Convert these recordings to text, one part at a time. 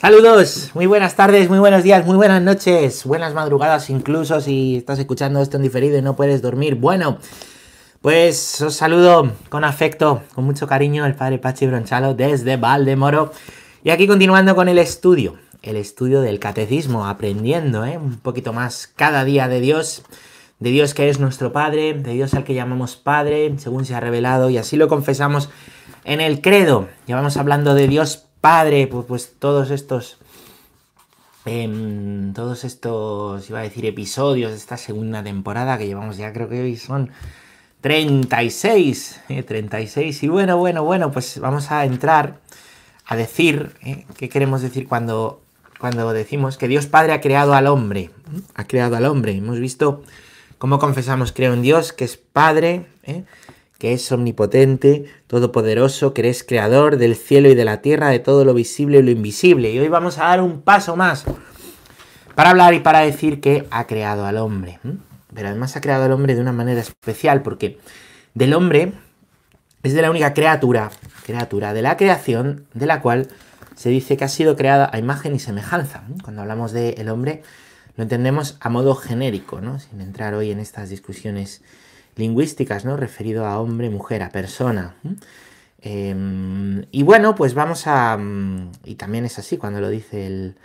Saludos, muy buenas tardes, muy buenos días, muy buenas noches, buenas madrugadas incluso si estás escuchando esto en diferido y no puedes dormir. Bueno, pues os saludo con afecto, con mucho cariño, el padre Pachi Bronchalo desde Valdemoro. Y aquí continuando con el estudio, el estudio del catecismo, aprendiendo ¿eh? un poquito más cada día de Dios, de Dios que es nuestro Padre, de Dios al que llamamos Padre, según se ha revelado, y así lo confesamos en el credo. Llevamos hablando de Dios Padre, pues, pues todos estos... Em, todos estos, iba a decir, episodios de esta segunda temporada que llevamos ya, creo que hoy son 36, 36. Eh, y bueno, bueno, bueno, pues vamos a entrar a decir, eh, ¿qué queremos decir cuando, cuando decimos que Dios Padre ha creado al hombre? Ha creado al hombre. Hemos visto cómo confesamos, creo en Dios, que es Padre, ¿eh? Que es omnipotente, todopoderoso, que eres creador del cielo y de la tierra, de todo lo visible y lo invisible. Y hoy vamos a dar un paso más para hablar y para decir que ha creado al hombre. Pero además ha creado al hombre de una manera especial, porque del hombre es de la única criatura, criatura de la creación, de la cual se dice que ha sido creada a imagen y semejanza. Cuando hablamos del hombre, lo entendemos a modo genérico, ¿no? sin entrar hoy en estas discusiones lingüísticas, ¿no? Referido a hombre, mujer, a persona. Em, y bueno, pues vamos a... Mm, y también es así cuando lo dice el,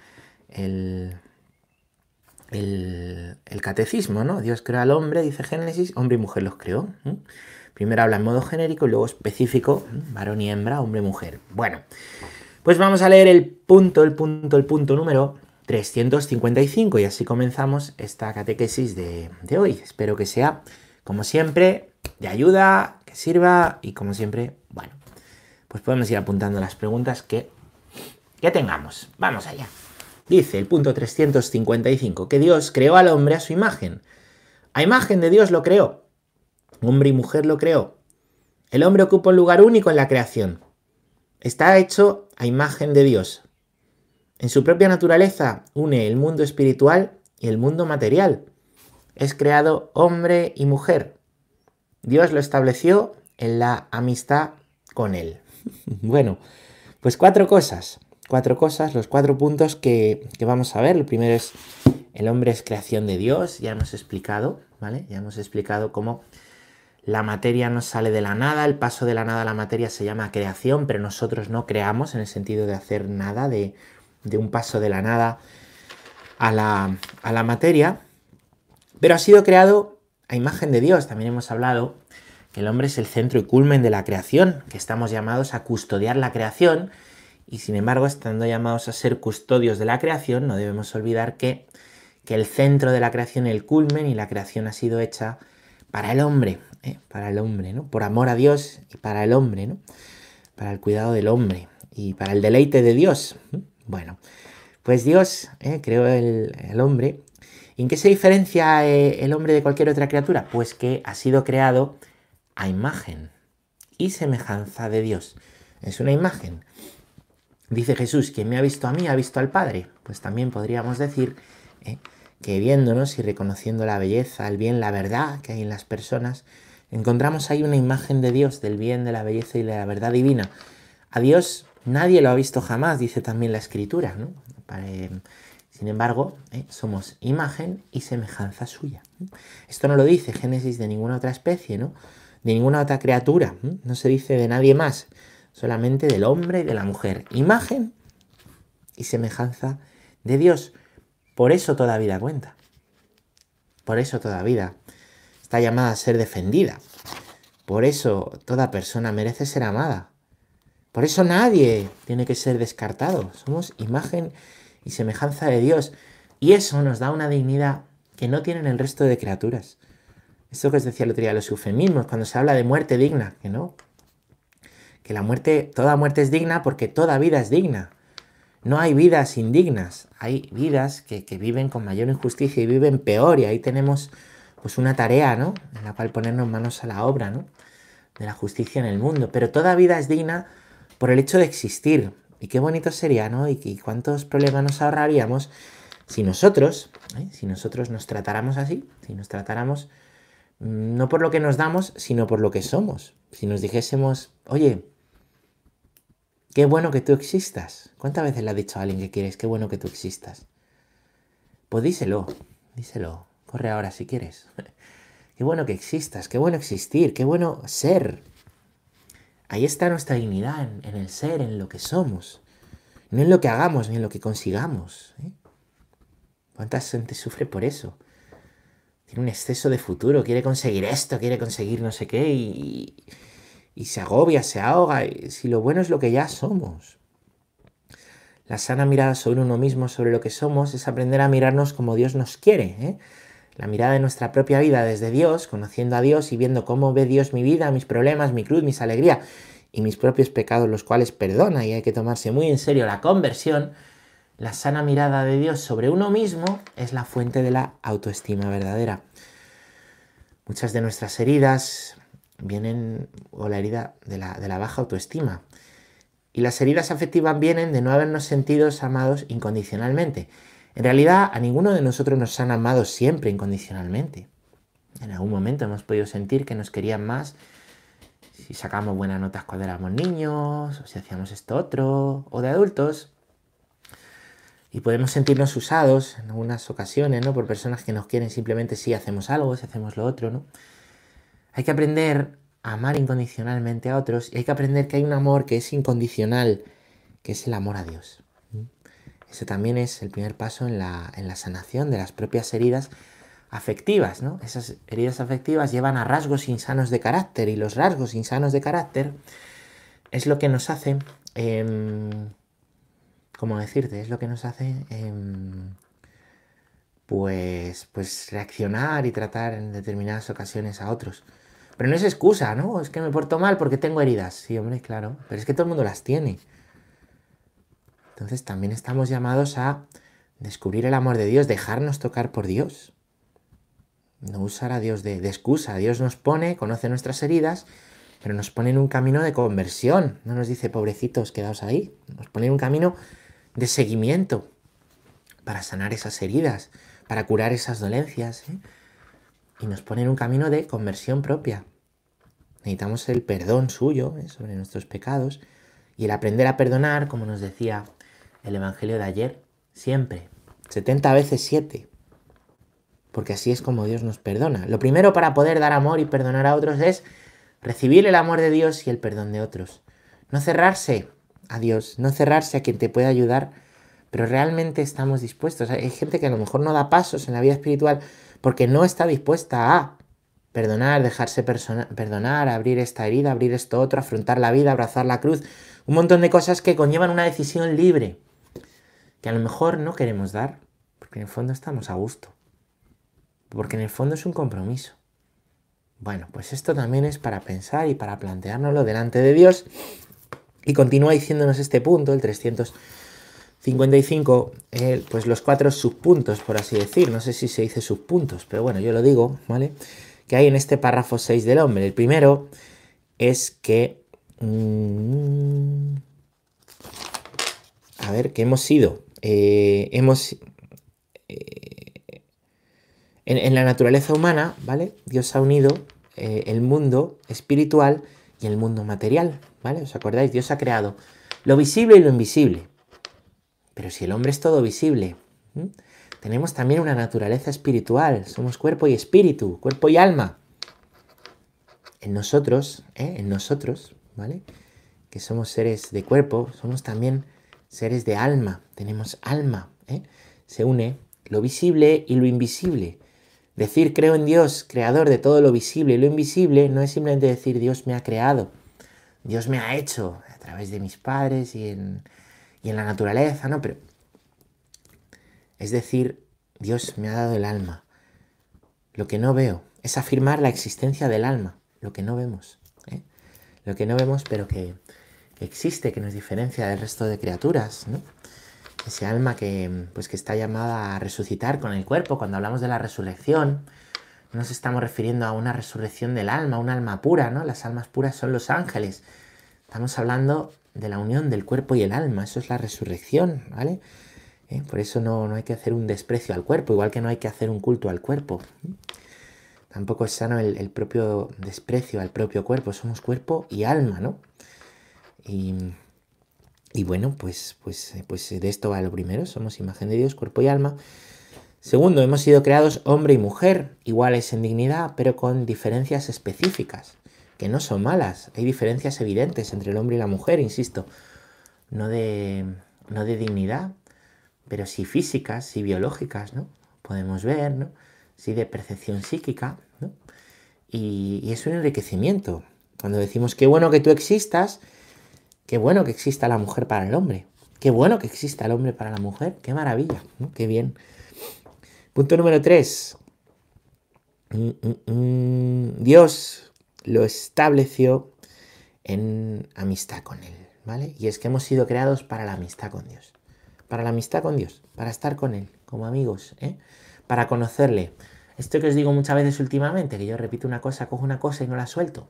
el, catecismo, ¿no? Dios creó al hombre, dice Génesis, hombre y mujer los creó. Primero habla en modo genérico y luego específico, varón y hembra, hombre y mujer. Bueno, pues vamos a leer el punto, el punto, el punto número 355 y así comenzamos esta catequesis de, de hoy. Espero que sea como siempre, de ayuda, que sirva y como siempre, bueno, pues podemos ir apuntando las preguntas que, que tengamos. Vamos allá. Dice el punto 355 que Dios creó al hombre a su imagen. A imagen de Dios lo creó. Hombre y mujer lo creó. El hombre ocupa un lugar único en la creación. Está hecho a imagen de Dios. En su propia naturaleza une el mundo espiritual y el mundo material es creado hombre y mujer. Dios lo estableció en la amistad con Él. bueno, pues cuatro cosas, cuatro cosas, los cuatro puntos que, vamos a ver. El primero es, el hombre es creación de Dios, ya hemos explicado, ¿vale? Ya hemos explicado cómo la materia no sale de la nada, el paso de la nada a la materia se llama creación, pero nosotros no creamos en el sentido de hacer nada, de, de un paso de la nada a la, a la materia. Pero ha sido creado a imagen de Dios. También hemos hablado que el hombre es el centro y culmen de la creación, que estamos llamados a custodiar la creación y sin embargo, estando llamados a ser custodios de la creación, no debemos olvidar que, que el centro de la creación, el culmen y la creación ha sido hecha para el hombre, ¿eh? para el hombre, ¿no? Por amor a Dios y para el hombre, ¿no? Para el cuidado del hombre y para el deleite de Dios. Bueno, pues Dios ¿eh? creó el, el hombre ¿Y en qué se diferencia eh, el hombre de cualquier otra criatura? Pues que ha sido creado a imagen y semejanza de Dios. Es una imagen. Dice Jesús, quien me ha visto a mí ha visto al Padre. Pues también podríamos decir eh, que viéndonos y reconociendo la belleza, el bien, la verdad que hay en las personas, encontramos ahí una imagen de Dios, del bien, de la belleza y de la verdad divina. A Dios nadie lo ha visto jamás, dice también la Escritura. ¿no? Sin embargo, ¿eh? somos imagen y semejanza suya. Esto no lo dice Génesis de ninguna otra especie, ¿no? De ninguna otra criatura. No se dice de nadie más, solamente del hombre y de la mujer. Imagen y semejanza de Dios. Por eso toda vida cuenta. Por eso toda vida está llamada a ser defendida. Por eso toda persona merece ser amada. Por eso nadie tiene que ser descartado. Somos imagen y semejanza de Dios. Y eso nos da una dignidad que no tienen el resto de criaturas. Esto que os decía el otro día, los eufemismos, cuando se habla de muerte digna, que no. Que la muerte, toda muerte es digna porque toda vida es digna. No hay vidas indignas, hay vidas que, viven con mayor injusticia y viven peor, y ahí tenemos pues una tarea, ¿no? En la cual ponernos manos a la obra, ¿no? De la justicia en el mundo. Pero toda vida es digna por el hecho de existir, y qué bonito sería, ¿no? Y, cuántos problemas nos ahorraríamos si nosotros, ¿eh? si nosotros nos tratáramos así, si nos tratáramos mm, no por lo que nos damos, sino por lo que somos. Si nos dijésemos, oye, Qué bueno que tú existas. ¿Cuántas veces le has dicho a alguien que quieres? Qué bueno que tú existas. Pues díselo, díselo. Corre ahora si quieres. Qué bueno que existas, qué bueno existir, qué bueno ser. Ahí está nuestra dignidad, en, el ser, en lo que somos. No en lo que hagamos, ni en lo que consigamos. ¿eh? ¿Cuánta gente sufre por eso? Tiene un exceso de futuro, quiere conseguir esto, quiere conseguir no sé qué y, y se agobia, se ahoga. Si lo bueno es lo que ya somos. La sana mirada sobre uno mismo, sobre lo que somos, es aprender a mirarnos como Dios nos quiere. ¿eh? La mirada de nuestra propia vida desde Dios, conociendo a Dios y viendo cómo ve Dios mi vida, mis problemas, mi cruz, mis alegrías y mis propios pecados, los cuales perdona y hay que tomarse muy en serio la conversión. La sana mirada de Dios sobre uno mismo es la fuente de la autoestima verdadera. Muchas de nuestras heridas vienen, o la herida de la, de la baja autoestima. Y las heridas afectivas vienen de no habernos sentido amados incondicionalmente. En realidad, a ninguno de nosotros nos han amado siempre incondicionalmente. En algún momento hemos podido sentir que nos querían más si sacamos buenas notas cuando éramos niños, o si hacíamos esto otro, o de adultos. Y podemos sentirnos usados en algunas ocasiones, ¿no? Por personas que nos quieren simplemente si hacemos algo, si hacemos lo otro, ¿no? Hay que aprender a amar incondicionalmente a otros y hay que aprender que hay un amor que es incondicional, que es el amor a Dios. Ese también es el primer paso en la, sanación de las propias heridas afectivas, ¿no? Esas heridas afectivas llevan a rasgos insanos de carácter y los rasgos insanos de carácter es lo que nos hace, eh, ¿cómo decirte? Es lo que nos hace, em, pues, pues reaccionar y tratar en determinadas ocasiones a otros. Pero no es excusa, ¿no? Es que me porto mal porque tengo heridas. Sí, hombre, claro. Pero es que todo el mundo las tiene. Entonces también estamos llamados a descubrir el amor de Dios, dejarnos tocar por Dios. No usar a Dios de, excusa. Dios nos pone, conoce nuestras heridas, pero nos pone en un camino de conversión. No nos dice, pobrecitos, quedaos ahí. Nos pone en un camino de seguimiento para sanar esas heridas, para curar esas dolencias. ¿eh? Y nos pone en un camino de conversión propia. Necesitamos el perdón suyo ¿eh? sobre nuestros pecados y el aprender a perdonar, como nos decía el Evangelio de ayer, siempre, 70 veces 7, porque así es como Dios nos perdona. Lo primero para poder dar amor y perdonar a otros es recibir el amor de Dios y el perdón de otros. No cerrarse a Dios, no cerrarse a quien te puede ayudar, pero realmente estamos dispuestos. Hay gente que a lo mejor no da pasos en la vida espiritual porque no está dispuesta a perdonar, dejarse perdonar, abrir esta herida, abrir esto otro, afrontar la vida, abrazar la cruz, un montón de cosas que conllevan una decisión libre que a lo mejor no queremos dar, porque en el fondo estamos a gusto, porque en el fondo es un compromiso. Bueno, pues esto también es para pensar y para planteárnoslo delante de Dios. Y continúa diciéndonos este punto, el 355, pues los cuatro subpuntos, por así decir. No sé si se dice subpuntos, pero bueno, yo lo digo, ¿vale? Que hay en este párrafo 6 del hombre. El primero es que... Mm, a ver, que hemos sido eh, hemos... Eh, en, la naturaleza humana, ¿vale? Dios ha unido eh, el mundo espiritual y el mundo material, ¿vale? ¿Os acordáis? Dios ha creado lo visible y lo invisible. Pero si el hombre es todo visible, tenemos también una naturaleza espiritual, somos cuerpo y espíritu, cuerpo y alma. En nosotros, en nosotros, ¿vale? Que somos seres de cuerpo, somos también seres de alma, tenemos alma. ¿eh? Se une lo visible y lo invisible. Decir creo en Dios, creador de todo lo visible y lo invisible, no es simplemente decir Dios me ha creado, Dios me ha hecho a través de mis padres y en, y en la naturaleza, ¿no? Pero es decir, Dios me ha dado el alma. Lo que no veo es afirmar la existencia del alma, lo que no vemos. ¿eh? Lo que no vemos, pero que, que existe, que nos diferencia del resto de criaturas, ¿no? Ese alma que, pues, que está llamada a resucitar con el cuerpo. Cuando hablamos de la resurrección, no nos estamos refiriendo a una resurrección del alma, un alma pura, ¿no? Las almas puras son los ángeles. Estamos hablando de la unión del cuerpo y el alma, eso es la resurrección, ¿vale? ¿Eh? Por eso no, no, hay que hacer un desprecio al cuerpo, igual que no hay que hacer un culto al cuerpo. Tampoco es sano el, el propio desprecio al propio cuerpo, somos cuerpo y alma, ¿no? Y bueno, pues, pues, pues de esto va lo primero, somos imagen de Dios, cuerpo y alma. Segundo, hemos sido creados hombre y mujer, iguales en dignidad, pero con diferencias específicas, que no son malas. Hay diferencias evidentes entre el hombre y la mujer, insisto, no de, no de dignidad, pero sí físicas, sí biológicas, ¿no? Podemos ver, ¿no? Sí de percepción psíquica, ¿no? Y, y es un enriquecimiento. Cuando decimos qué bueno que tú existas, Qué bueno que exista la mujer para el hombre. Qué bueno que exista el hombre para la mujer. Qué maravilla. Qué bien. Punto número 3. Mm, mm, mm. Dios lo estableció en amistad con Él. ¿Vale? Y es que hemos sido creados para la amistad con Dios. Para la amistad con Dios. Para estar con Él, como amigos. ¿eh? Para conocerle. Esto que os digo muchas veces últimamente, que yo repito una cosa, cojo una cosa y no la suelto.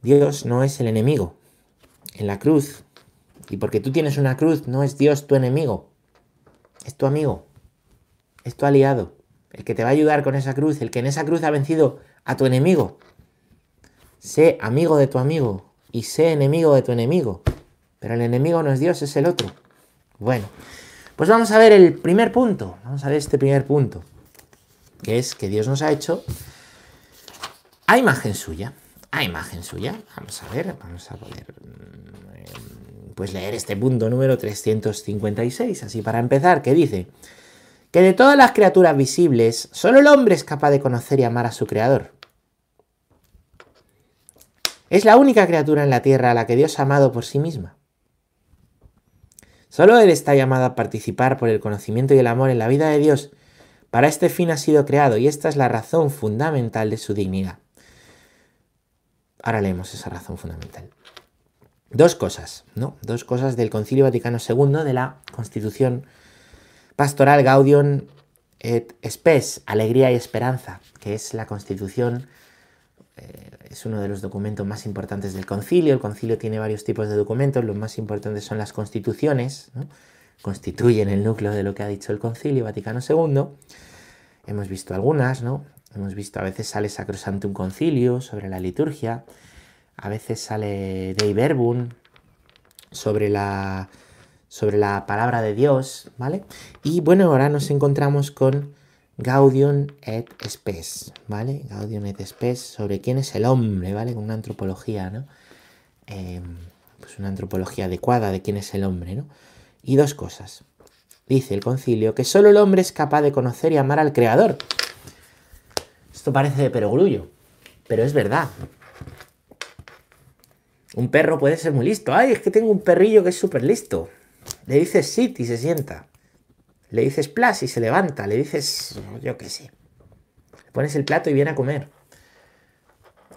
Dios no es el enemigo en la cruz. Y porque tú tienes una cruz, no es Dios tu enemigo. Es tu amigo. Es tu aliado. El que te va a ayudar con esa cruz. El que en esa cruz ha vencido a tu enemigo. Sé amigo de tu amigo. Y sé enemigo de tu enemigo. Pero el enemigo no es Dios, es el otro. Bueno, pues vamos a ver el primer punto. Vamos a ver este primer punto. Que es que Dios nos ha hecho a imagen suya a imagen suya. Vamos a ver, vamos a poder mm, pues leer este punto número 356, así para empezar, que dice que de todas las criaturas visibles, solo el hombre es capaz de conocer y amar a su creador. Es la única criatura en la tierra a la que Dios ha amado por sí misma. Solo Él está llamado a participar por el conocimiento y el amor en la vida de Dios. Para este fin ha sido creado y esta es la razón fundamental de su dignidad. Ahora leemos esa razón fundamental. Dos cosas, ¿no? Dos cosas del Concilio Vaticano II de la Constitución Pastoral Gaudium et Spes, Alegría y Esperanza, que es la Constitución, eh, es uno de los documentos más importantes del Concilio. El Concilio tiene varios tipos de documentos, los más importantes son las constituciones, ¿no? constituyen el núcleo de lo que ha dicho el Concilio Vaticano II. Hemos visto algunas, ¿no? Hemos visto, a veces sale un Concilio sobre la liturgia, a veces sale Dei Verbum sobre la, sobre la palabra de Dios, ¿vale? Y bueno, ahora nos encontramos con Gaudium et Spes, ¿vale? Gaudium et Spes sobre quién es el hombre, ¿vale? Con una antropología, ¿no? Em, pues una antropología adecuada de quién es el hombre, ¿no? Y dos cosas. Dice el concilio que solo el hombre es capaz de conocer y amar al Creador. Esto parece de perogrullo, pero es verdad. Un perro puede ser muy listo. Ay, es que tengo un perrillo que es súper listo. Le dices sit y se sienta. Le dices plus y se levanta. Le dices, yo qué sé. Le pones el plato y viene a comer.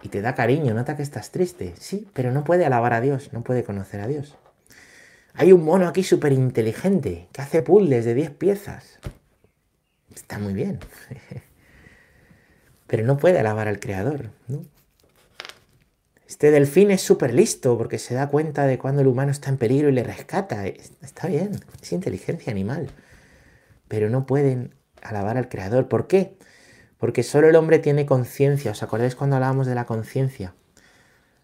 Y te da cariño, nota que estás triste. Sí, pero no puede alabar a Dios, no puede conocer a Dios. Hay un mono aquí súper inteligente que hace puzzles de 10 piezas. Está muy bien. pero no puede alabar al creador. Este delfín es súper listo porque se da cuenta de cuando el humano está en peligro y le rescata. Está bien, es inteligencia animal. Pero no pueden alabar al creador. ¿Por qué? Porque solo el hombre tiene conciencia. ¿Os acordáis cuando hablábamos de la conciencia?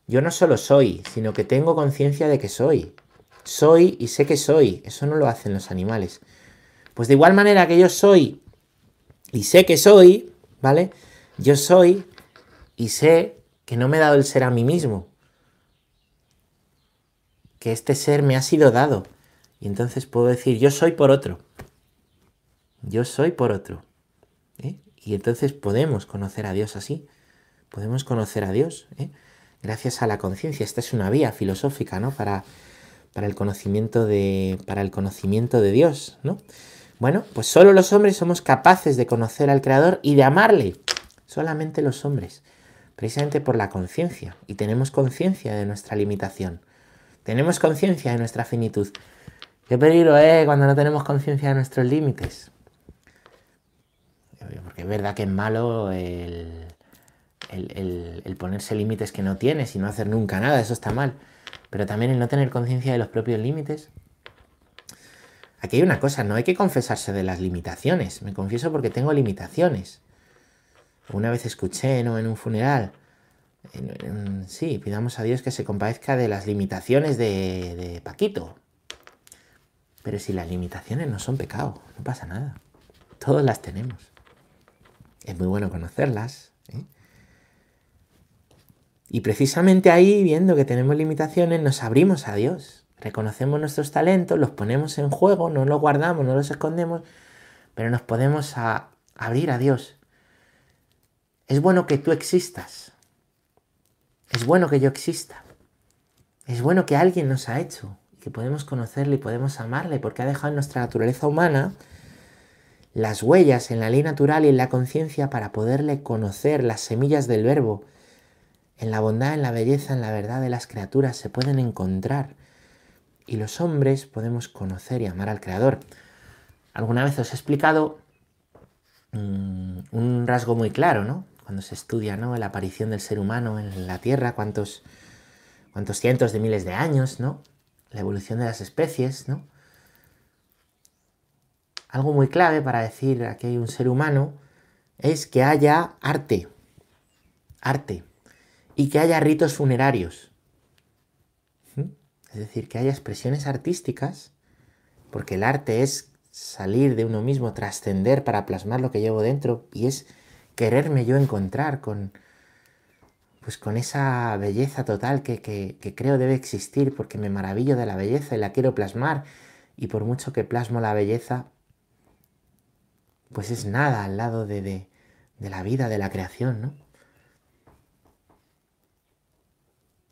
Yo no solo soy, sino que tengo conciencia de que soy. Soy y sé que soy. Eso no lo hacen los animales. Pues de igual manera que yo soy y sé que soy, ¿vale? Yo soy y sé que no me he dado el ser a mí mismo, que este ser me ha sido dado. Y entonces puedo decir, yo soy por otro. Yo soy por otro. ¿eh? Y entonces podemos conocer a Dios así. Podemos conocer a Dios. ¿eh? Gracias a la conciencia. Esta es una vía filosófica, ¿no? Para, para, el conocimiento de, para el conocimiento de Dios, ¿no? Bueno, pues solo los hombres somos capaces de conocer al Creador y de amarle solamente los hombres, precisamente por la conciencia, y tenemos conciencia de nuestra limitación, tenemos conciencia de nuestra finitud. Qué peligro es cuando no tenemos conciencia de nuestros límites. Porque es verdad que es malo el, el, ponerse límites que no tienes y no hacer nunca nada, eso está mal. Pero también el no tener conciencia de los propios límites. Aquí hay una cosa, no hay que confesarse de las limitaciones. Me confieso porque tengo limitaciones. Una vez escuché ¿no? en un funeral sí, pidamos a Dios que se compadezca de las limitaciones de, Paquito. Pero si las limitaciones no son pecado, no pasa nada. Todos las tenemos. Es muy bueno conocerlas. ¿eh? Y precisamente ahí, viendo que tenemos limitaciones, nos abrimos a Dios. Reconocemos nuestros talentos, los ponemos en juego, no los guardamos, no los escondemos, pero nos podemos abrir a Dios. Es bueno que tú existas. Es bueno que yo exista. Es bueno que alguien nos ha hecho, que podemos conocerle y podemos amarle, porque ha dejado en nuestra naturaleza humana las huellas en la ley natural y en la conciencia para poderle conocer las semillas del verbo. En la bondad, en la belleza, en la verdad de las criaturas se pueden encontrar y los hombres podemos conocer y amar al Creador. Alguna vez os he explicado mm, un rasgo muy claro, ¿no? Cuando se estudia ¿no? la aparición del ser humano en la Tierra, cuántos, cientos de miles de años, ¿no? La evolución de las especies, ¿no? algo muy clave para decir que hay un ser humano es que haya arte, arte, y que haya ritos funerarios. ¿Mm? Es decir, que haya expresiones artísticas, porque el arte es salir de uno mismo, trascender para plasmar lo que llevo dentro, y es quererme yo encontrar con, pues con esa belleza total que, que creo debe existir, porque me maravillo de la belleza y la quiero plasmar, y por mucho que plasmo la belleza, pues es nada al lado de, de, la vida, de la creación, ¿no?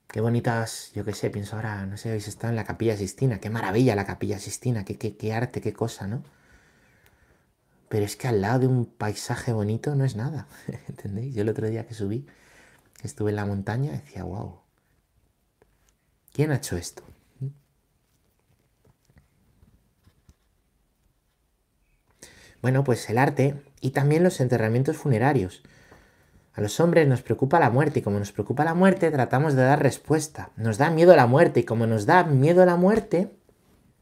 Qué bonitas, yo qué sé, pienso ahora, no sé, habéis estado en la capilla Sistina, qué maravilla la capilla Sistina, qué, qué, qué arte, qué cosa, ¿no? Pero es que al lado de un paisaje bonito no es nada, ¿entendéis? Yo el otro día que subí, estuve en la montaña, decía, wow, ¿quién ha hecho esto? Bueno, pues el arte y también los enterramientos funerarios. A los hombres nos preocupa la muerte y como nos preocupa la muerte tratamos de dar respuesta. Nos da miedo la muerte y como nos da miedo la muerte,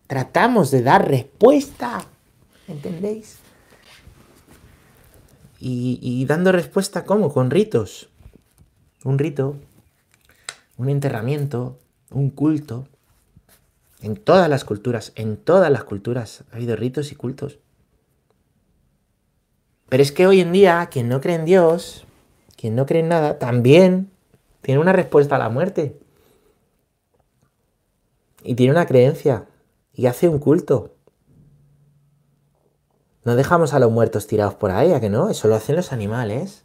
tratamos de dar respuesta. ¿Entendéis? Y, dando respuesta ¿cómo? Con ritos. Un rito, un enterramiento, un culto. En todas las culturas, en todas las culturas ha habido ritos y cultos. Pero es que hoy en día, quien no cree en Dios, quien no cree en nada, también tiene una respuesta a la muerte. Y tiene una creencia. Y hace un culto. No dejamos a los muertos tirados por ahí, ¿a que no? Eso lo hacen los animales.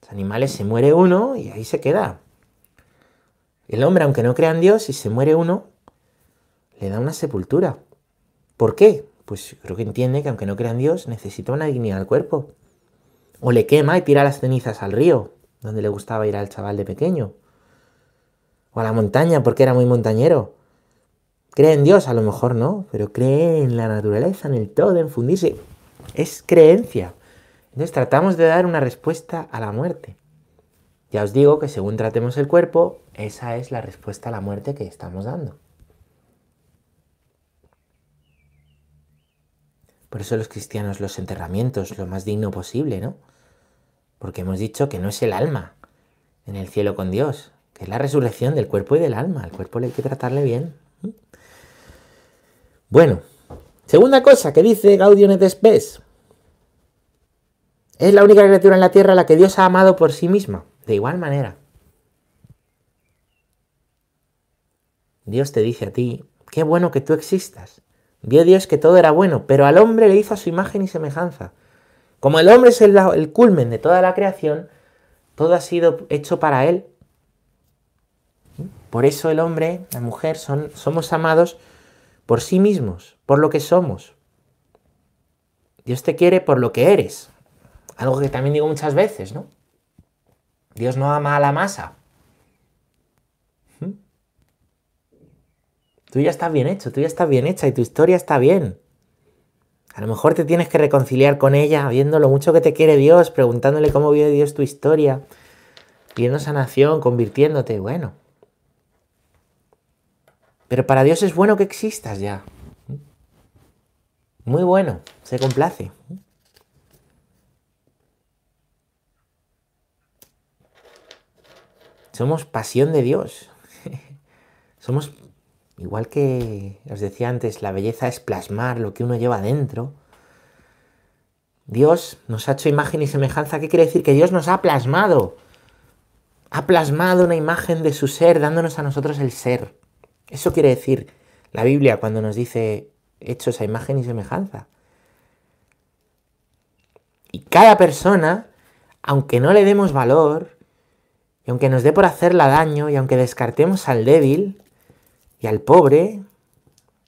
Los animales se muere uno y ahí se queda. El hombre, aunque no crea en Dios, si se muere uno, le da una sepultura. ¿Por qué? pues creo que entiende que aunque no crea en Dios, necesita una dignidad al cuerpo. O le quema y tira las cenizas al río, donde le gustaba ir al chaval de pequeño. O a la montaña, porque era muy montañero. Cree en Dios, a lo mejor no, pero cree en la naturaleza, en el todo, en fundirse. Es creencia. Entonces tratamos de dar una respuesta a la muerte. Ya os digo que según tratemos el cuerpo, esa es la respuesta a la muerte que estamos dando. Por eso los cristianos los enterramientos, lo más digno posible, ¿no? Porque hemos dicho que no es el alma en el cielo con Dios, que es la resurrección del cuerpo y del alma. Al cuerpo le hay que tratarle bien. Bueno, segunda cosa que dice Gaudium et Spes. Es la única criatura en la tierra a la que Dios ha amado por sí misma, de igual manera. Dios te dice a ti, qué bueno que tú existas. Vio Dios que todo era bueno, pero al hombre le hizo su imagen y semejanza. Como el hombre es el, culmen de toda la creación, todo ha sido hecho para él. Por eso el hombre, la mujer, son, somos amados por sí mismos, por lo que somos. Dios te quiere por lo que eres. Algo que también digo muchas veces, ¿no? Dios no ama a la masa, Tú ya estás bien hecho, tú ya estás bien hecha y tu historia está bien. A lo mejor te tienes que reconciliar con ella, viendo lo mucho que te quiere Dios, preguntándole cómo vio Dios tu historia, pidiendo sanación, convirtiéndote, bueno. Pero para Dios es bueno que existas ya. Muy bueno, se complace. Somos pasión de Dios. Somos, igual que os decía antes, la belleza es plasmar lo que uno lleva dentro. Dios nos ha hecho imagen y semejanza. ¿Qué quiere decir? Que Dios nos ha plasmado. Ha plasmado una imagen de su ser, dándonos a nosotros el ser. Eso quiere decir la Biblia cuando nos dice hecho esa imagen y semejanza. Y cada persona, aunque no le demos valor, y aunque nos dé por hacerla daño, y aunque descartemos al débil, y al pobre,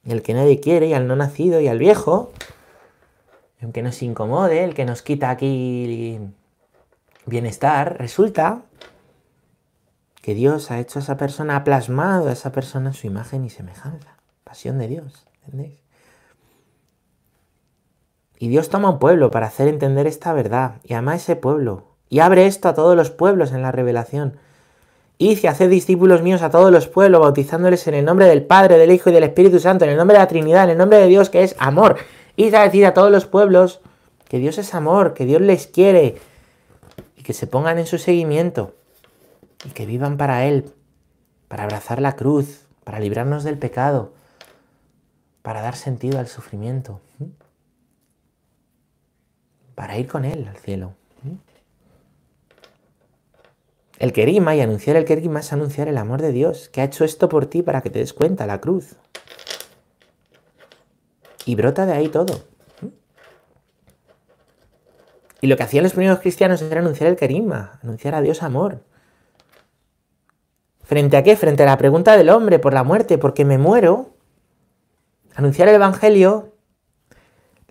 y al que nadie quiere, y al no nacido, y al viejo, y aunque nos incomode, el que nos quita aquí bienestar, resulta que Dios ha hecho a esa persona, ha plasmado a esa persona su imagen y semejanza. Pasión de Dios, ¿entendéis? Y Dios toma un pueblo para hacer entender esta verdad y ama a ese pueblo. Y abre esto a todos los pueblos en la revelación. Y haced discípulos míos a todos los pueblos, bautizándoles en el nombre del Padre, del Hijo y del Espíritu Santo, en el nombre de la Trinidad, en el nombre de Dios que es amor. Y a decir a todos los pueblos que Dios es amor, que Dios les quiere y que se pongan en su seguimiento y que vivan para Él, para abrazar la cruz, para librarnos del pecado, para dar sentido al sufrimiento para ir con Él al cielo. El querima y anunciar el querima es anunciar el amor de Dios, que ha hecho esto por ti para que te des cuenta, la cruz. Y brota de ahí todo. Y lo que hacían los primeros cristianos era anunciar el querima, anunciar a Dios amor. ¿Frente a qué? Frente a la pregunta del hombre por la muerte, porque me muero. Anunciar el Evangelio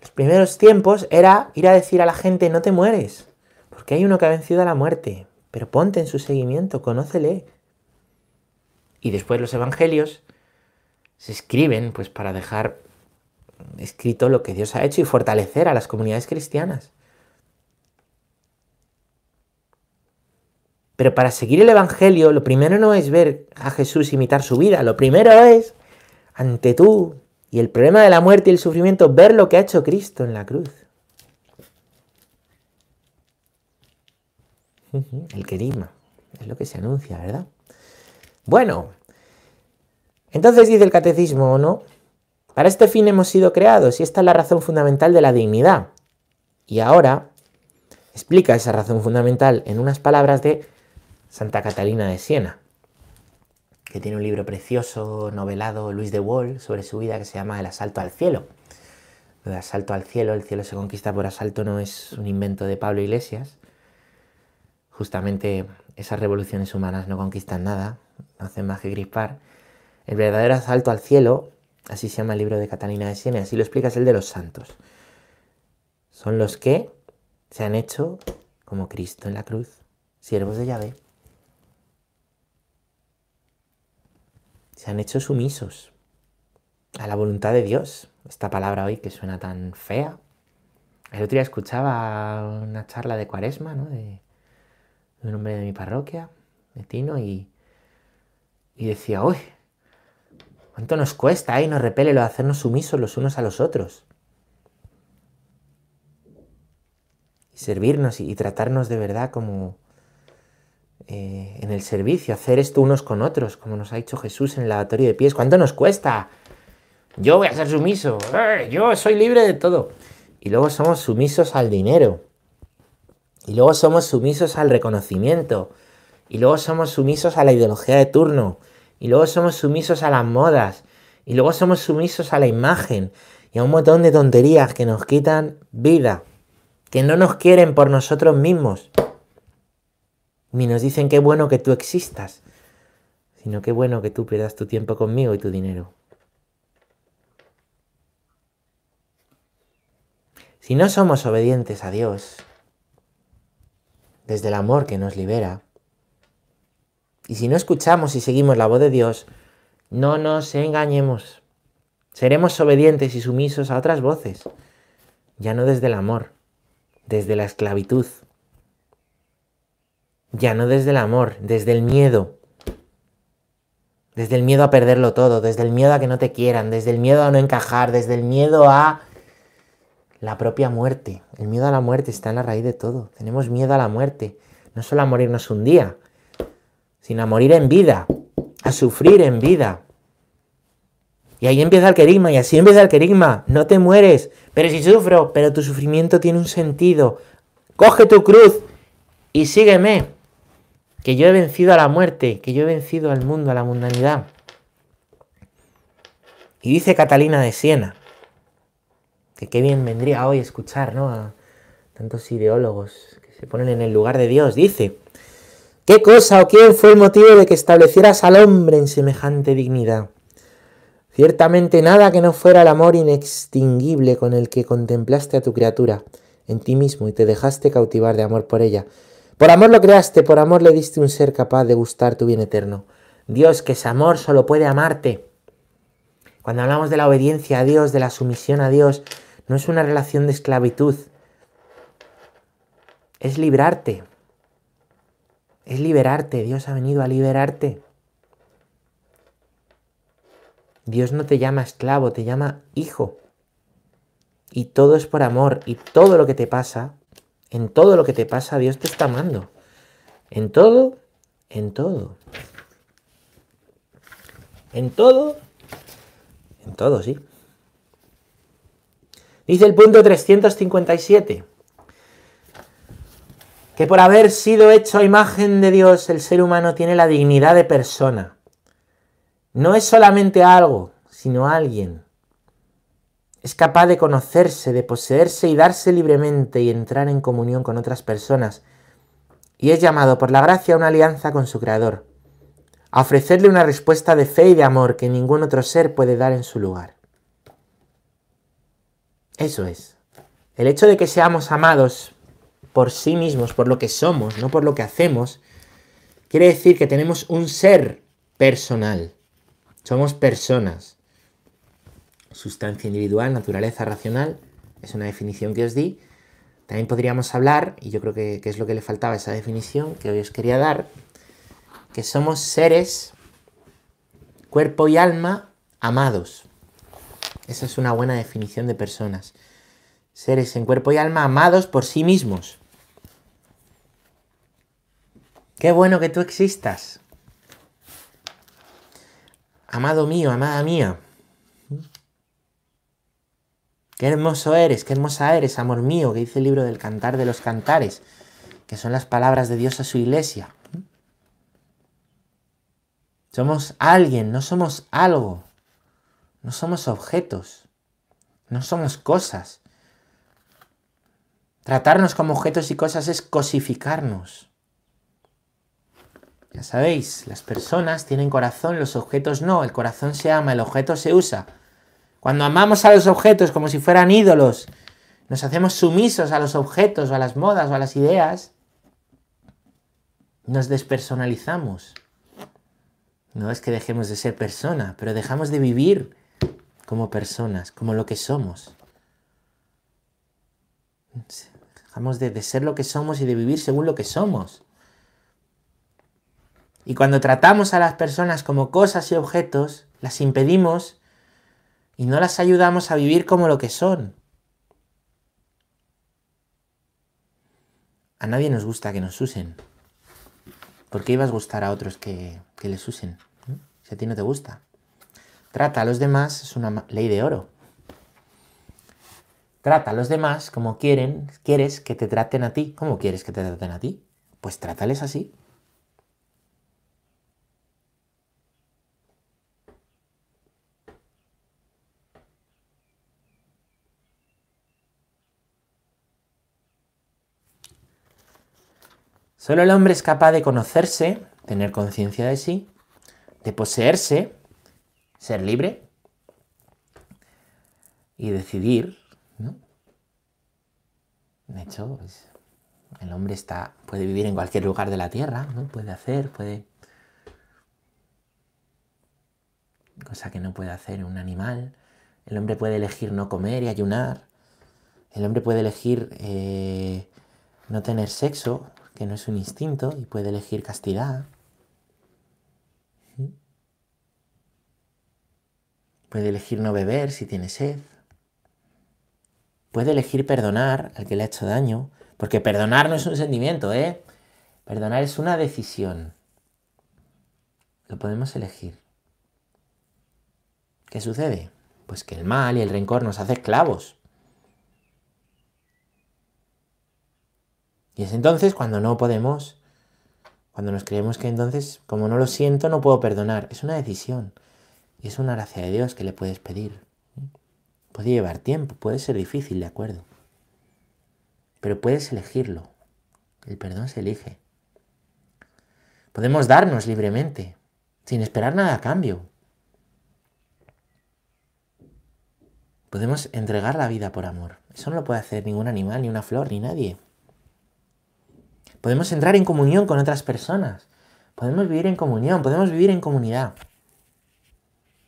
los primeros tiempos era ir a decir a la gente, no te mueres, porque hay uno que ha vencido a la muerte, pero ponte en su seguimiento, conócele. Y después los evangelios se escriben pues para dejar escrito lo que Dios ha hecho y fortalecer a las comunidades cristianas. Pero para seguir el Evangelio, lo primero no es ver a Jesús imitar su vida, lo primero es, ante tú, y el problema de la muerte y el sufrimiento, ver lo que ha hecho Cristo en la cruz. El querima, es lo que se anuncia, ¿verdad? Bueno, entonces dice el catecismo, ¿no? Para este fin hemos sido creados y esta es la razón fundamental de la dignidad. Y ahora explica esa razón fundamental en unas palabras de Santa Catalina de Siena que tiene un libro precioso, novelado, Luis de Wall, sobre su vida que se llama El asalto al cielo. Lo de asalto al cielo, el cielo se conquista por asalto, no es un invento de Pablo Iglesias. Justamente esas revoluciones humanas no conquistan nada, no hacen más que grispar. El verdadero asalto al cielo, así se llama el libro de Catalina de Siena, así lo explica, es el de los santos. Son los que se han hecho como Cristo en la cruz, siervos de Yahvé. Se han hecho sumisos a la voluntad de Dios. Esta palabra hoy que suena tan fea. El otro día escuchaba una charla de cuaresma, ¿no? De, un hombre de mi parroquia, de Tino, y, y decía, uy, ¿cuánto nos cuesta y nos repele lo de hacernos sumisos los unos a los otros? Y servirnos y tratarnos de verdad como, eh, en el servicio, hacer esto unos con otros, como nos ha dicho Jesús en el lavatorio de pies. ¿Cuánto nos cuesta? Yo voy a ser sumiso, ¡Eh! yo soy libre de todo. Y luego somos sumisos al dinero. Y luego somos sumisos al reconocimiento. Y luego somos sumisos a la ideología de turno. Y luego somos sumisos a las modas. Y luego somos sumisos a la imagen. Y a un montón de tonterías que nos quitan vida. Que no nos quieren por nosotros mismos ni nos dicen qué bueno que tú existas, sino qué bueno que tú pierdas tu tiempo conmigo y tu dinero. Si no somos obedientes a Dios, desde el amor que nos libera, y si no escuchamos y seguimos la voz de Dios, no nos engañemos. Seremos obedientes y sumisos a otras voces, ya no desde el amor, desde la esclavitud, ya no desde el amor, desde el miedo. Desde el miedo a perderlo todo, desde el miedo a que no te quieran, desde el miedo a no encajar, desde el miedo a la propia muerte. El miedo a la muerte está en la raíz de todo. Tenemos miedo a la muerte. No solo a morirnos un día, sino a morir en vida, a sufrir en vida. Y ahí empieza el querigma, y así empieza el querigma. No te mueres, pero si sufro, pero tu sufrimiento tiene un sentido. Coge tu cruz y sígueme. Que yo he vencido a la muerte, que yo he vencido al mundo, a la mundanidad. Y dice Catalina de Siena, que qué bien vendría hoy escuchar, ¿no? A tantos ideólogos que se ponen en el lugar de Dios. Dice, ¿qué cosa o quién fue el motivo de que establecieras al hombre en semejante dignidad? Ciertamente nada que no fuera el amor inextinguible con el que contemplaste a tu criatura en ti mismo y te dejaste cautivar de amor por ella. Por amor lo creaste, por amor le diste un ser capaz de gustar tu bien eterno. Dios, que ese amor solo puede amarte. Cuando hablamos de la obediencia a Dios, de la sumisión a Dios, no es una relación de esclavitud. Es librarte. Es liberarte. Dios ha venido a liberarte. Dios no te llama esclavo, te llama hijo. Y todo es por amor. Y todo lo que te pasa, en todo lo que te pasa, Dios te está amando. En todo, en todo. En todo, en todo, sí. Dice el punto 357, que por haber sido hecho a imagen de Dios, el ser humano tiene la dignidad de persona. No es solamente algo, sino alguien. Es capaz de conocerse, de poseerse y darse libremente y entrar en comunión con otras personas. Y es llamado por la gracia a una alianza con su Creador, a ofrecerle una respuesta de fe y de amor que ningún otro ser puede dar en su lugar. Eso es. El hecho de que seamos amados por sí mismos, por lo que somos, no por lo que hacemos, quiere decir que tenemos un ser personal. Somos personas. Sustancia individual, naturaleza racional, es una definición que os di. También podríamos hablar, y yo creo que, es lo que le faltaba a esa definición que hoy os quería dar, que somos seres, cuerpo y alma, amados. Esa es una buena definición de personas. Seres en cuerpo y alma amados por sí mismos. Qué bueno que tú existas. Amado mío, amada mía. Qué hermoso eres, qué hermosa eres, amor mío, que dice el libro del Cantar de los Cantares, que son las palabras de Dios a su iglesia. Somos alguien, no somos algo. No somos objetos, no somos cosas. Tratarnos como objetos y cosas es cosificarnos. Ya sabéis, las personas tienen corazón, los objetos no. El corazón se ama, el objeto se usa. Cuando amamos a los objetos como si fueran ídolos, nos hacemos sumisos a los objetos o a las modas o a las ideas, nos despersonalizamos. No es que dejemos de ser persona, pero dejamos de vivir como personas, como lo que somos. Dejamos de, ser lo que somos y de vivir según lo que somos. Y cuando tratamos a las personas como cosas y objetos, las impedimos y no las ayudamos a vivir como lo que son. A nadie nos gusta que nos usen. ¿Por qué ibas a gustar a otros que, que les usen? Si a ti no te gusta. Trata a los demás, es una ley de oro. Trata a los demás como quieren, quieres que te traten a ti. ¿Cómo quieres que te traten a ti? Pues trátales así. Solo el hombre es capaz de conocerse, tener conciencia de sí, de poseerse ser libre y decidir, ¿no? De hecho, pues, el hombre puede vivir en cualquier lugar de la tierra, ¿no? Puede hacer, puede... Cosa que no puede hacer un animal. El hombre puede elegir no comer y ayunar. El hombre puede elegir eh, no tener sexo, que no es un instinto, y puede elegir castidad. Puede elegir no beber si tiene sed. Puede elegir perdonar al que le ha hecho daño. Porque perdonar no es un sentimiento, ¿eh? Perdonar es una decisión. Lo podemos elegir. ¿Qué sucede? Pues que el mal y el rencor nos hace esclavos. Y es entonces cuando no podemos, cuando nos creemos que entonces, como no lo siento, no puedo perdonar. Es una decisión. Y es una gracia de Dios que le puedes pedir. Puede llevar tiempo, puede ser difícil, de acuerdo. Pero puedes elegirlo. El perdón se elige. Podemos darnos libremente, sin esperar nada a cambio. Podemos entregar la vida por amor. Eso no lo puede hacer ningún animal, ni una flor, ni nadie. Podemos entrar en comunión con otras personas. Podemos vivir en comunión, podemos vivir en comunidad.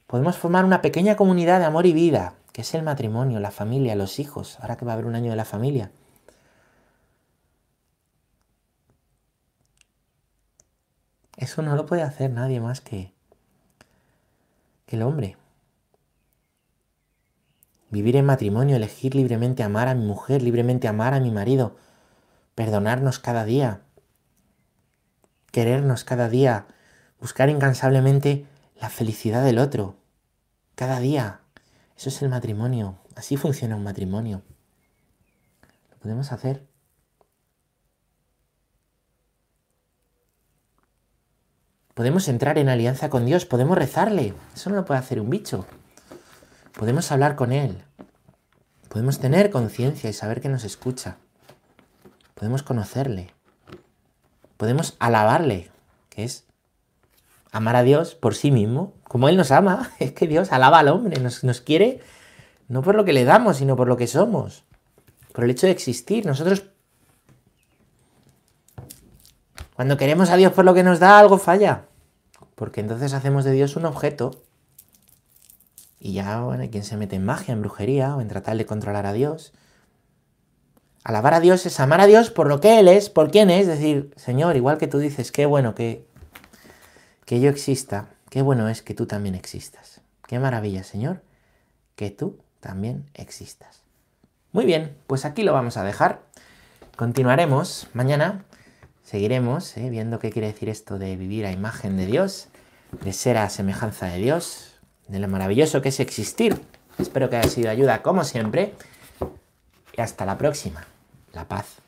Podemos formar una pequeña comunidad de amor y vida, que es el matrimonio, la familia, los hijos, ahora que va a haber un año de la familia. Eso no lo puede hacer nadie más que, que el hombre. Vivir en matrimonio, elegir libremente amar a mi mujer, libremente amar a mi marido, perdonarnos cada día, querernos cada día, buscar incansablemente la felicidad del otro, cada día. Eso es el matrimonio, así funciona un matrimonio. Lo podemos hacer. Podemos entrar en alianza con Dios, podemos rezarle. Eso no lo puede hacer un bicho. Podemos hablar con Él. Podemos tener conciencia y saber que nos escucha podemos conocerle, podemos alabarle, que es amar a Dios por sí mismo, como Él nos ama, es que Dios alaba al hombre, nos, nos quiere no por lo que le damos, sino por lo que somos, por el hecho de existir. Nosotros, cuando queremos a Dios por lo que nos da, algo falla, porque entonces hacemos de Dios un objeto. Y ya, bueno, quien se mete en magia, en brujería o en tratar de controlar a Dios, Alabar a Dios es amar a Dios por lo que Él es, por quién es, decir, Señor, igual que tú dices, qué bueno que, que yo exista, qué bueno es que tú también existas. Qué maravilla, Señor, que tú también existas. Muy bien, pues aquí lo vamos a dejar. Continuaremos mañana, seguiremos eh, viendo qué quiere decir esto de vivir a imagen de Dios, de ser a semejanza de Dios, de lo maravilloso que es existir. Espero que haya sido ayuda como siempre y hasta la próxima la paz.